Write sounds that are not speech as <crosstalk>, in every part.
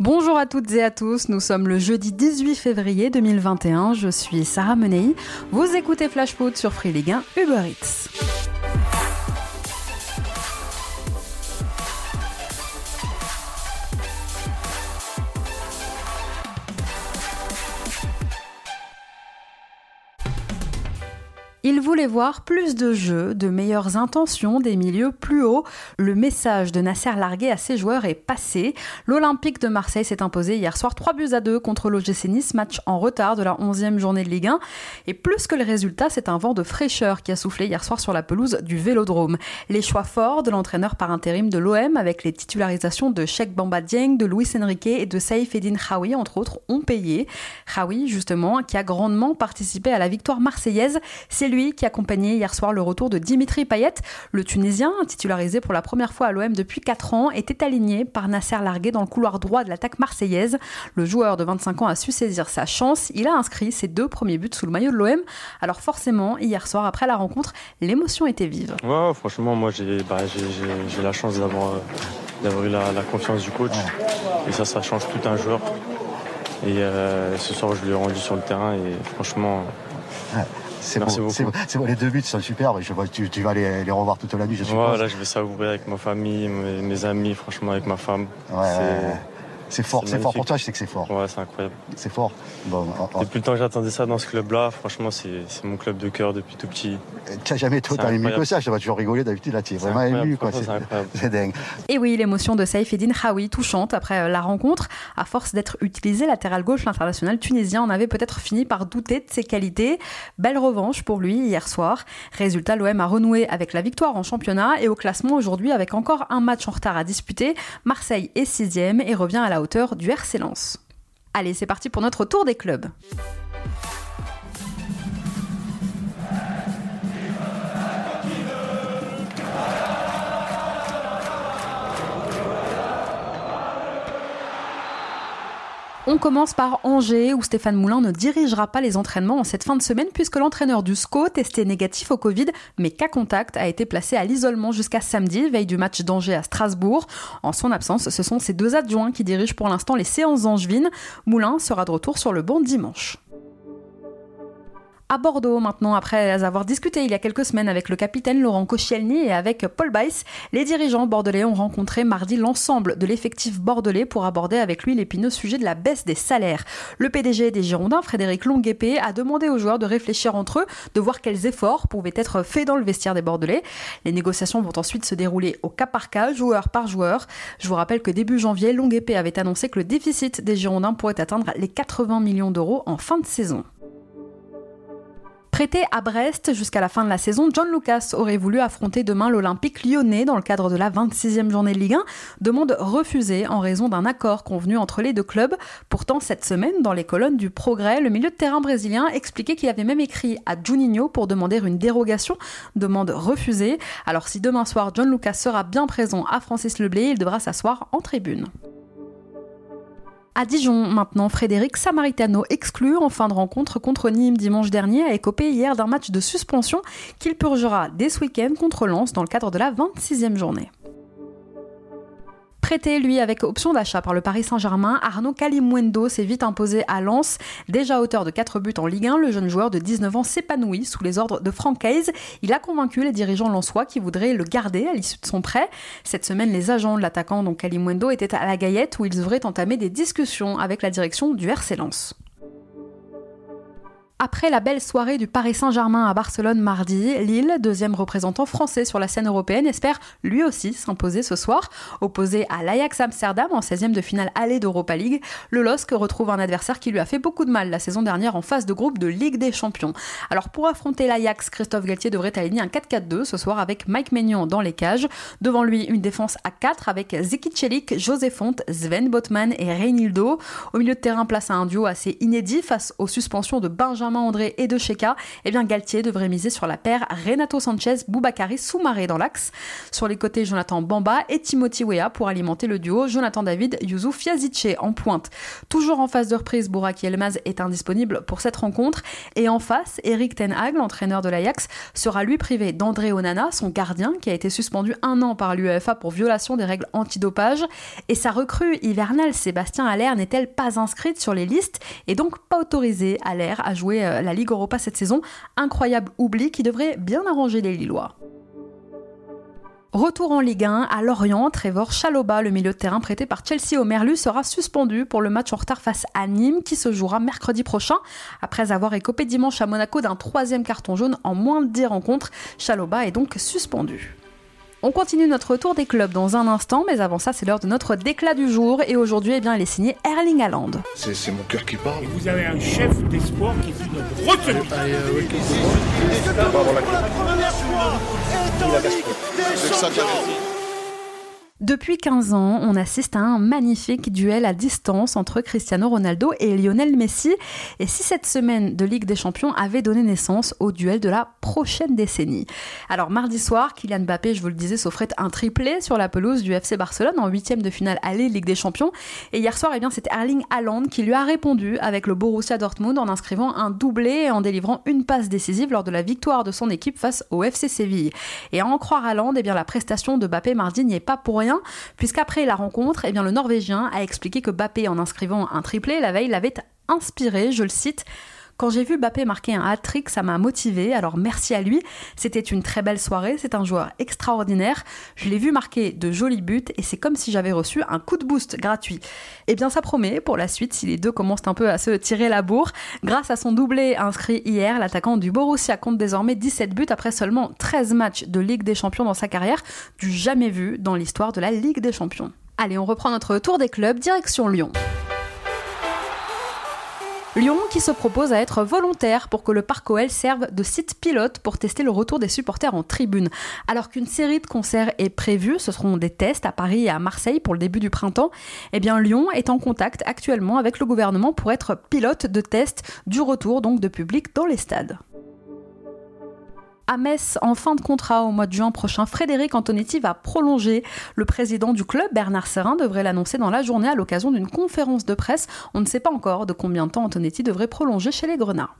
Bonjour à toutes et à tous, nous sommes le jeudi 18 février 2021, je suis Sarah Menei, vous écoutez Flash Foot sur Free Ligue 1 Uber Eats. Voulait voir plus de jeux, de meilleures intentions, des milieux plus hauts. Le message de Nasser Largué à ses joueurs est passé. L'Olympique de Marseille s'est imposé hier soir 3 buts à 2 contre l'OGC Nice, match en retard de la 11e journée de Ligue 1. Et plus que le résultat, c'est un vent de fraîcheur qui a soufflé hier soir sur la pelouse du Vélodrome. Les choix forts de l'entraîneur par intérim de l'OM avec les titularisations de Sheikh Bamba Dieng, de Luis Enrique et de Saïf Edin Khawi, entre autres, ont payé. Khawi, justement, qui a grandement participé à la victoire marseillaise, c'est lui qui accompagnait hier soir le retour de Dimitri Payet. Le Tunisien, titularisé pour la première fois à l'OM depuis 4 ans, était aligné par Nasser Largué dans le couloir droit de l'attaque marseillaise. Le joueur de 25 ans a su saisir sa chance. Il a inscrit ses deux premiers buts sous le maillot de l'OM. Alors forcément, hier soir, après la rencontre, l'émotion était vive. Ouais, franchement, moi j'ai bah, la chance d'avoir eu la, confiance du coach. Et ça, ça change tout un joueur. Et euh, ce soir, je lui ai rendu sur le terrain et franchement, c'est bon, les deux buts sont superbes. Je vois, tu, tu vas les, les, revoir toute la nuit, je suppose. Ouais, là, je vais savourer avec ma famille, mes, mes amis, franchement, avec ma femme. Ouais, c'est fort, c'est fort pour toi, je sais que c'est fort. Ouais, c'est incroyable. C'est fort. Bon, depuis le temps que j'attendais ça dans ce club-là, franchement, c'est mon club de cœur depuis tout petit. Tu n'as jamais autant ému que ça, je vais toujours rigoler d'habitude, là, tu es vraiment ému. <laughs> C'est dingue. Et oui, l'émotion de Saïf Eddin Hawi, touchante après euh, la rencontre. À force d'être utilisé, latéral gauche, l'international tunisien en avait peut-être fini par douter de ses qualités. Belle revanche pour lui hier soir. Résultat, l'OM a renoué avec la victoire en championnat et au classement aujourd'hui avec encore un match en retard à disputer. Marseille est sixième et revient à la hauteur du RC Lens. Allez, c'est parti pour notre tour des clubs. On commence par Angers, où Stéphane Moulin ne dirigera pas les entraînements en cette fin de semaine, puisque l'entraîneur du SCO, testé négatif au Covid, mais cas contact, a été placé à l'isolement jusqu'à samedi, veille du match d'Angers à Strasbourg. En son absence, ce sont ses deux adjoints qui dirigent pour l'instant les séances angevines. Moulin sera de retour sur le banc dimanche à Bordeaux maintenant, après avoir discuté il y a quelques semaines avec le capitaine Laurent Koscielny et avec Paul Bice, les dirigeants bordelais ont rencontré mardi l'ensemble de l'effectif bordelais pour aborder avec lui l'épineux sujet de la baisse des salaires. Le PDG des Girondins, Frédéric Longuepé, a demandé aux joueurs de réfléchir entre eux, de voir quels efforts pouvaient être faits dans le vestiaire des Bordelais. Les négociations vont ensuite se dérouler au cas par cas, joueur par joueur. Je vous rappelle que début janvier, Longuepé avait annoncé que le déficit des Girondins pourrait atteindre les 80 millions d'euros en fin de saison. Prêté à Brest jusqu'à la fin de la saison, John Lucas aurait voulu affronter demain l'Olympique lyonnais dans le cadre de la 26e journée de Ligue 1. Demande refusée en raison d'un accord convenu entre les deux clubs. Pourtant, cette semaine, dans les colonnes du Progrès, le milieu de terrain brésilien expliquait qu'il avait même écrit à Juninho pour demander une dérogation. Demande refusée. Alors si demain soir John Lucas sera bien présent à Francis Leblé, il devra s'asseoir en tribune. À Dijon, maintenant, Frédéric Samaritano exclu en fin de rencontre contre Nîmes dimanche dernier a écopé hier d'un match de suspension qu'il purgera dès ce week-end contre Lens dans le cadre de la 26e journée. Prêté, lui, avec option d'achat par le Paris Saint-Germain, Arnaud Kalimwendo s'est vite imposé à Lens. Déjà auteur de 4 buts en Ligue 1, le jeune joueur de 19 ans s'épanouit sous les ordres de Franck Hayes. Il a convaincu les dirigeants lensois qui voudraient le garder à l'issue de son prêt. Cette semaine, les agents de l'attaquant, donc Kalimwendo, étaient à la Gaillette où ils devraient entamer des discussions avec la direction du RC Lens. Après la belle soirée du Paris Saint-Germain à Barcelone mardi, Lille, deuxième représentant français sur la scène européenne, espère lui aussi s'imposer ce soir. Opposé à l'Ajax Amsterdam en 16e de finale allée d'Europa League, le LOSC retrouve un adversaire qui lui a fait beaucoup de mal la saison dernière en phase de groupe de Ligue des Champions. Alors pour affronter l'Ajax, Christophe Galtier devrait aligner un 4-4-2 ce soir avec Mike Maignan dans les cages. Devant lui, une défense à 4 avec Zeki Celik, José Font, Sven Botman et Reynildo. Au milieu de terrain, place à un duo assez inédit face aux suspensions de Benjamin André et de Sheka, eh bien Galtier devrait miser sur la paire Renato Sanchez, Boubacari, Soumaré dans l'axe. Sur les côtés, Jonathan Bamba et Timothy Wea pour alimenter le duo Jonathan David, Youssouf Yazice en pointe. Toujours en phase de reprise, Bouraki Elmaz est indisponible pour cette rencontre. Et en face, Eric Ten Hag, l'entraîneur de l'Ajax, sera lui privé d'André Onana, son gardien, qui a été suspendu un an par l'UEFA pour violation des règles antidopage. Et sa recrue hivernale, Sébastien Allaire, n'est-elle pas inscrite sur les listes et donc pas autorisée à l'air à jouer euh, la Ligue Europa cette saison Incroyable oubli qui devrait bien arranger les Lillois. Retour en Ligue 1 à Lorient, Trevor Chaloba, le milieu de terrain prêté par Chelsea au Merlu, sera suspendu pour le match en retard face à Nîmes qui se jouera mercredi prochain. Après avoir écopé dimanche à Monaco d'un troisième carton jaune en moins de 10 rencontres, Chaloba est donc suspendu. On continue notre tour des clubs dans un instant, mais avant ça, c'est l'heure de notre déclat du jour. Et aujourd'hui, eh bien, il est signé Erling Haaland. C'est mon cœur qui parle. Et vous avez un chef d'espoir qui est notre retenue. Depuis 15 ans, on assiste à un magnifique duel à distance entre Cristiano Ronaldo et Lionel Messi. Et si cette semaine de Ligue des Champions avait donné naissance au duel de la prochaine décennie? Alors mardi soir, Kylian Mbappé, je vous le disais, s'offrait un triplé sur la pelouse du FC Barcelone en huitième de finale aller Ligue des Champions. Et hier soir, eh bien, c'était Erling Haaland qui lui a répondu avec le Borussia Dortmund en inscrivant un doublé et en délivrant une passe décisive lors de la victoire de son équipe face au FC Séville. Et à en croire Haaland, eh bien, la prestation de Mbappé mardi n'y est pas pour puisqu'après la rencontre, eh le Norvégien a expliqué que Bappé, en inscrivant un triplé la veille, l'avait inspiré, je le cite, quand j'ai vu Bappé marquer un hat-trick, ça m'a motivé, alors merci à lui. C'était une très belle soirée, c'est un joueur extraordinaire. Je l'ai vu marquer de jolis buts et c'est comme si j'avais reçu un coup de boost gratuit. Eh bien ça promet pour la suite si les deux commencent un peu à se tirer la bourre. Grâce à son doublé inscrit hier, l'attaquant du Borussia compte désormais 17 buts après seulement 13 matchs de Ligue des Champions dans sa carrière, du jamais vu dans l'histoire de la Ligue des Champions. Allez, on reprend notre tour des clubs, direction Lyon. Lyon qui se propose à être volontaire pour que le Parc OL serve de site pilote pour tester le retour des supporters en tribune. Alors qu'une série de concerts est prévue, ce seront des tests à Paris et à Marseille pour le début du printemps, eh bien Lyon est en contact actuellement avec le gouvernement pour être pilote de test du retour donc de public dans les stades à Metz en fin de contrat au mois de juin prochain. Frédéric Antonetti va prolonger. Le président du club, Bernard Serrin, devrait l'annoncer dans la journée à l'occasion d'une conférence de presse. On ne sait pas encore de combien de temps Antonetti devrait prolonger chez les Grenats.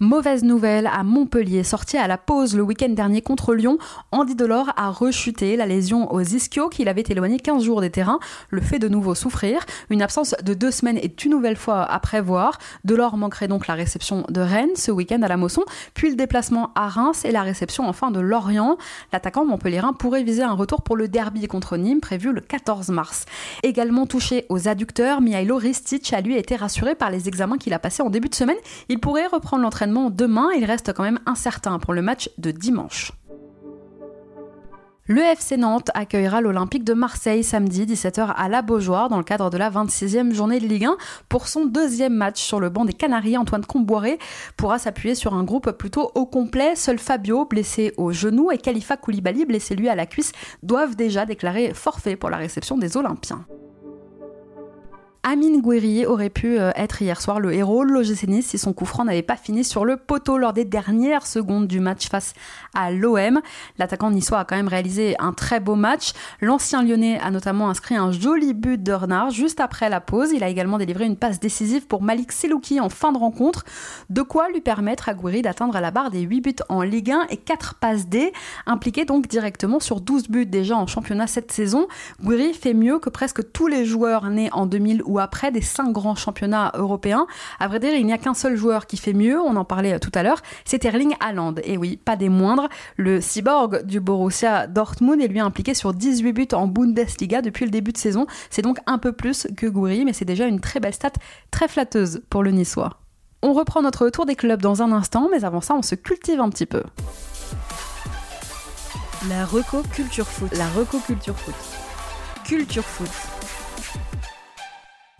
Mauvaise nouvelle à Montpellier, sorti à la pause le week-end dernier contre Lyon, Andy Delors a rechuté la lésion aux ischios qu'il avait éloigné 15 jours des terrains, le fait de nouveau souffrir. Une absence de deux semaines est une nouvelle fois à prévoir. Delors manquerait donc la réception de Rennes ce week-end à la Mosson, puis le déplacement à Reims et la réception enfin de Lorient. L'attaquant montpellierin pourrait viser un retour pour le derby contre Nîmes prévu le 14 mars. Également touché aux adducteurs, Mihailo Ristic a lui été rassuré par les examens qu'il a passés en début de semaine. Il pourrait reprendre l'entraînement demain, il reste quand même incertain pour le match de dimanche. Le FC Nantes accueillera l'Olympique de Marseille samedi 17h à la Beaujoire dans le cadre de la 26e journée de Ligue 1 pour son deuxième match sur le banc des Canaries. Antoine Comboiré pourra s'appuyer sur un groupe plutôt au complet. Seul Fabio, blessé au genou, et Khalifa Koulibaly, blessé lui à la cuisse, doivent déjà déclarer forfait pour la réception des Olympiens. Amine Gouiri aurait pu euh, être hier soir le héros de l'OGC Nice si son coup franc n'avait pas fini sur le poteau lors des dernières secondes du match face à l'OM. L'attaquant niçois a quand même réalisé un très beau match. L'ancien lyonnais a notamment inscrit un joli but de Renard juste après la pause. Il a également délivré une passe décisive pour Malik Selouki en fin de rencontre, de quoi lui permettre à Gouiri d'atteindre la barre des 8 buts en Ligue 1 et 4 passes D, impliqué donc directement sur 12 buts déjà en championnat cette saison. Gouiri fait mieux que presque tous les joueurs nés en 2000 ou après des cinq grands championnats européens. À vrai dire, il n'y a qu'un seul joueur qui fait mieux, on en parlait euh, tout à l'heure, c'est Erling Haaland. Et oui, pas des moindres, le cyborg du Borussia Dortmund est lui impliqué sur 18 buts en Bundesliga depuis le début de saison. C'est donc un peu plus que Gouiri, mais c'est déjà une très belle stat, très flatteuse pour le Niçois. On reprend notre tour des clubs dans un instant, mais avant ça, on se cultive un petit peu. La Reco Culture Foot. La Reco Culture Foot. Culture Foot.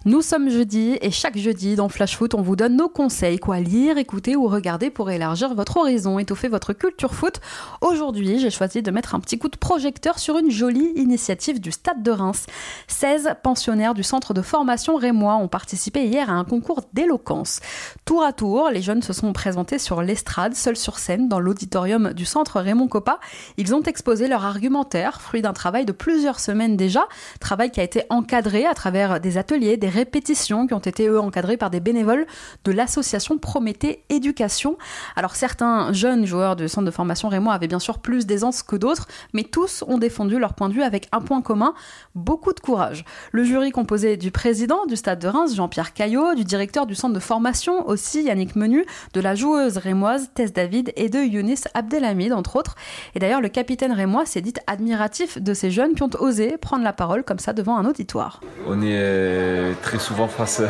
Nous sommes jeudi et chaque jeudi dans Flash Foot, on vous donne nos conseils, quoi lire, écouter ou regarder pour élargir votre horizon, étoffer votre culture foot. Aujourd'hui, j'ai choisi de mettre un petit coup de projecteur sur une jolie initiative du Stade de Reims. 16 pensionnaires du centre de formation rémois ont participé hier à un concours d'éloquence. Tour à tour, les jeunes se sont présentés sur l'estrade, seuls sur scène, dans l'auditorium du centre Raymond Coppa. Ils ont exposé leur argumentaire, fruit d'un travail de plusieurs semaines déjà, travail qui a été encadré à travers des ateliers, des répétitions qui ont été eux encadrées par des bénévoles de l'association Prométhée Éducation. Alors certains jeunes joueurs du centre de formation Rémois avaient bien sûr plus d'aisance que d'autres, mais tous ont défendu leur point de vue avec un point commun, beaucoup de courage. Le jury composé du président du stade de Reims, Jean-Pierre Caillot, du directeur du centre de formation aussi, Yannick Menu, de la joueuse rémoise Tess David et de Younis Abdelhamid, entre autres. Et d'ailleurs, le capitaine rémois s'est dit admiratif de ces jeunes qui ont osé prendre la parole comme ça devant un auditoire. On est très souvent face,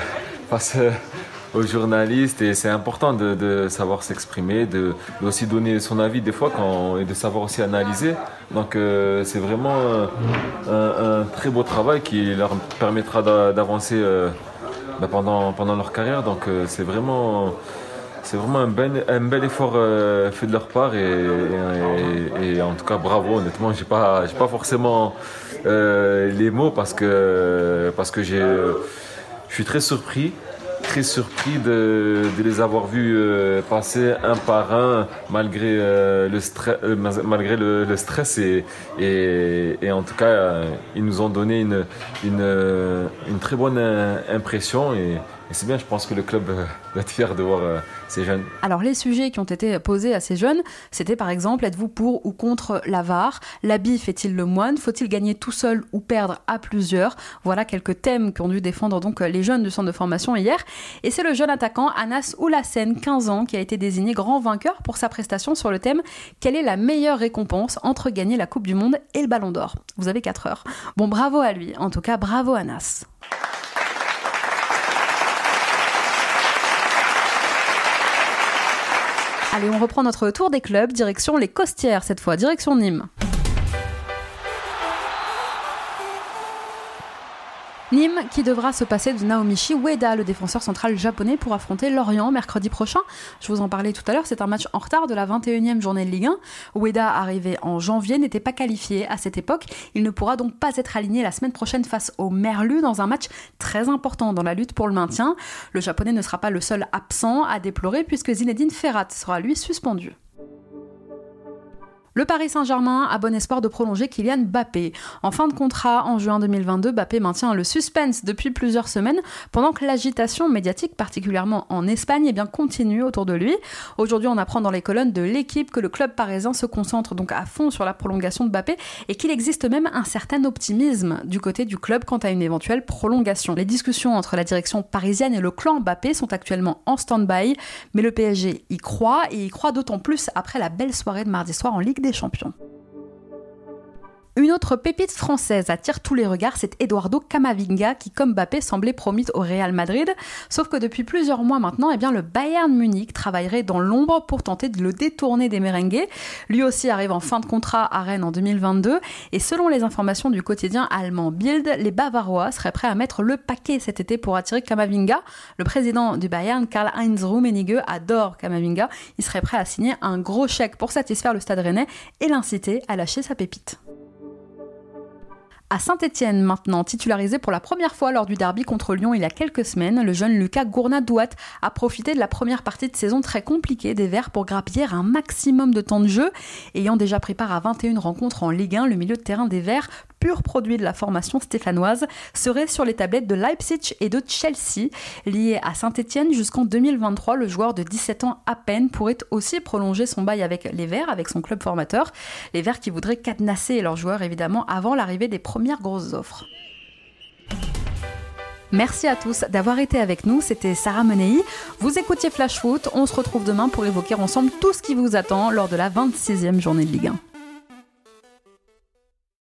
face aux journalistes et c'est important de, savoir s'exprimer, de, aussi donner son avis des fois quand, et de savoir aussi analyser. Donc euh, c'est vraiment un, très beau travail qui leur permettra d'avancer euh, bah, pendant, pendant leur carrière. Donc euh, c'est vraiment c'est vraiment un bel, un bel effort fait de leur part et, en tout cas bravo honnêtement j'ai pas j'ai pas forcément les mots parce que parce que j'ai je suis très surpris, très surpris de, les avoir vus euh, passer un par un malgré euh, le stress, euh, malgré le, stress et, et, en tout cas ils nous ont donné une, une, une très bonne impression et, et c'est bien, je pense que le club euh, va être fier de voir euh, ces jeunes. Alors les sujets qui ont été posés à ces jeunes, c'était par exemple, êtes-vous pour ou contre la VAR? L'habit fait-il le moine? Faut-il gagner tout seul ou perdre à plusieurs? Voilà quelques thèmes qu'ont dû défendre donc les jeunes du centre de formation hier. Et c'est le jeune attaquant Anas Oulassen, 15 ans, qui a été désigné grand vainqueur pour sa prestation sur le thème Quelle est la meilleure récompense entre gagner la Coupe du Monde et le Ballon d'Or? Vous avez 4 heures. Bon, bravo à lui. En tout cas, bravo Anas. Allez, on reprend notre tour des clubs, direction les Costières cette fois, direction Nîmes. Nîmes qui devra se passer de Naomichi Ueda, le défenseur central japonais, pour affronter Lorient mercredi prochain. Je vous en parlais tout à l'heure, c'est un match en retard de la 21e journée de Ligue 1. Ueda, arrivé en janvier, n'était pas qualifié à cette époque. Il ne pourra donc pas être aligné la semaine prochaine face au Merlu dans un match très important dans la lutte pour le maintien. Le japonais ne sera pas le seul absent à déplorer puisque Zinedine Ferrat sera lui suspendu. Le Paris Saint-Germain a bon espoir de prolonger Kylian Mbappé. En fin de contrat, en juin 2022, Mbappé maintient le suspense depuis plusieurs semaines, pendant que l'agitation médiatique, particulièrement en Espagne, eh bien, continue autour de lui. Aujourd'hui, on apprend dans les colonnes de l'équipe que le club parisien se concentre donc à fond sur la prolongation de Mbappé et qu'il existe même un certain optimisme du côté du club quant à une éventuelle prolongation. Les discussions entre la direction parisienne et le clan Mbappé sont actuellement en stand-by, mais le PSG y croit et y croit d'autant plus après la belle soirée de mardi soir en Ligue des champions. Une autre pépite française attire tous les regards, c'est Eduardo Camavinga qui, comme Mbappé, semblait promis au Real Madrid. Sauf que depuis plusieurs mois maintenant, eh bien, le Bayern Munich travaillerait dans l'ombre pour tenter de le détourner des merengues. Lui aussi arrive en fin de contrat à Rennes en 2022. Et selon les informations du quotidien allemand Bild, les Bavarois seraient prêts à mettre le paquet cet été pour attirer Camavinga. Le président du Bayern, Karl-Heinz Rummenigge, adore Camavinga. Il serait prêt à signer un gros chèque pour satisfaire le stade rennais et l'inciter à lâcher sa pépite. À Saint-Etienne maintenant, titularisé pour la première fois lors du derby contre Lyon il y a quelques semaines, le jeune Lucas Gournadouat a profité de la première partie de saison très compliquée des Verts pour grappiller un maximum de temps de jeu. Ayant déjà pris part à 21 rencontres en Ligue 1, le milieu de terrain des Verts pur produit de la formation stéphanoise, serait sur les tablettes de Leipzig et de Chelsea. Lié à Saint-Etienne jusqu'en 2023, le joueur de 17 ans à peine pourrait aussi prolonger son bail avec les Verts, avec son club formateur. Les Verts qui voudraient cadenasser leurs joueurs évidemment avant l'arrivée des premières grosses offres. Merci à tous d'avoir été avec nous. C'était Sarah Menei. Vous écoutiez Flash Foot. On se retrouve demain pour évoquer ensemble tout ce qui vous attend lors de la 26e journée de Ligue 1.